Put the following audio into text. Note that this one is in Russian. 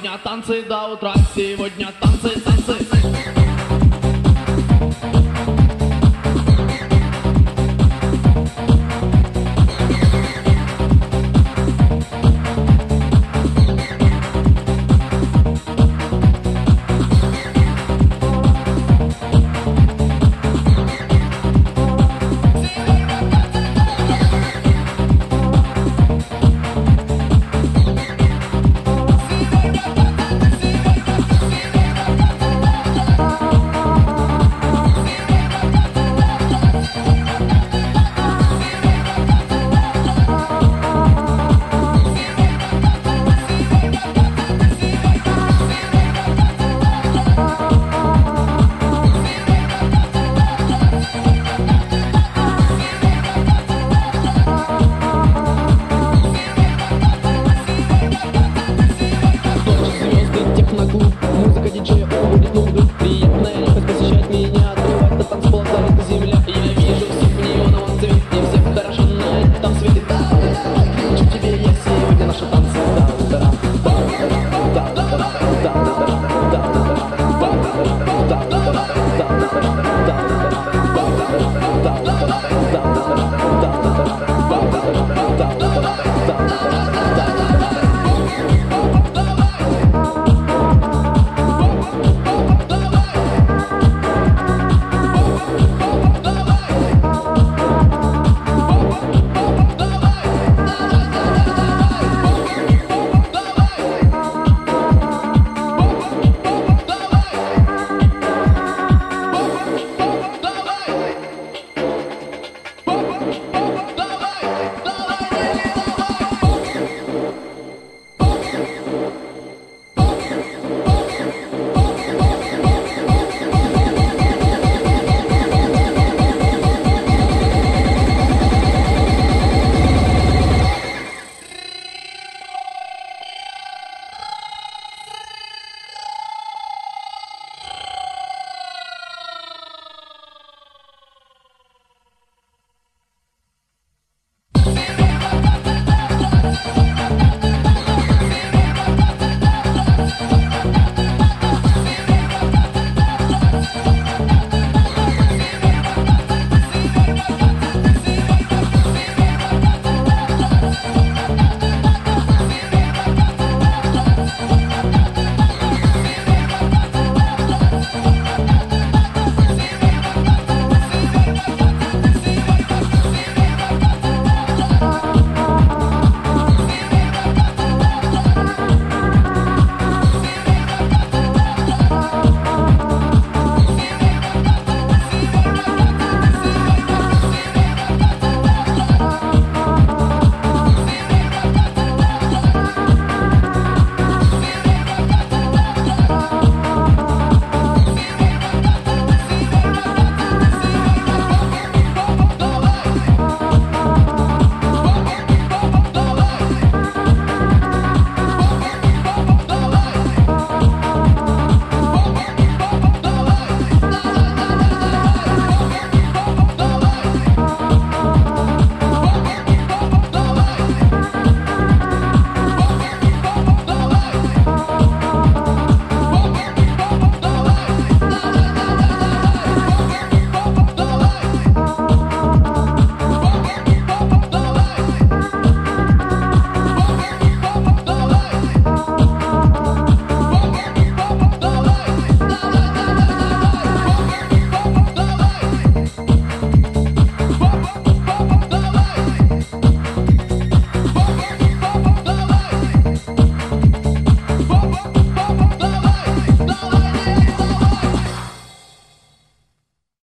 Сегодня танцы до утра, сегодня танцы, танцы.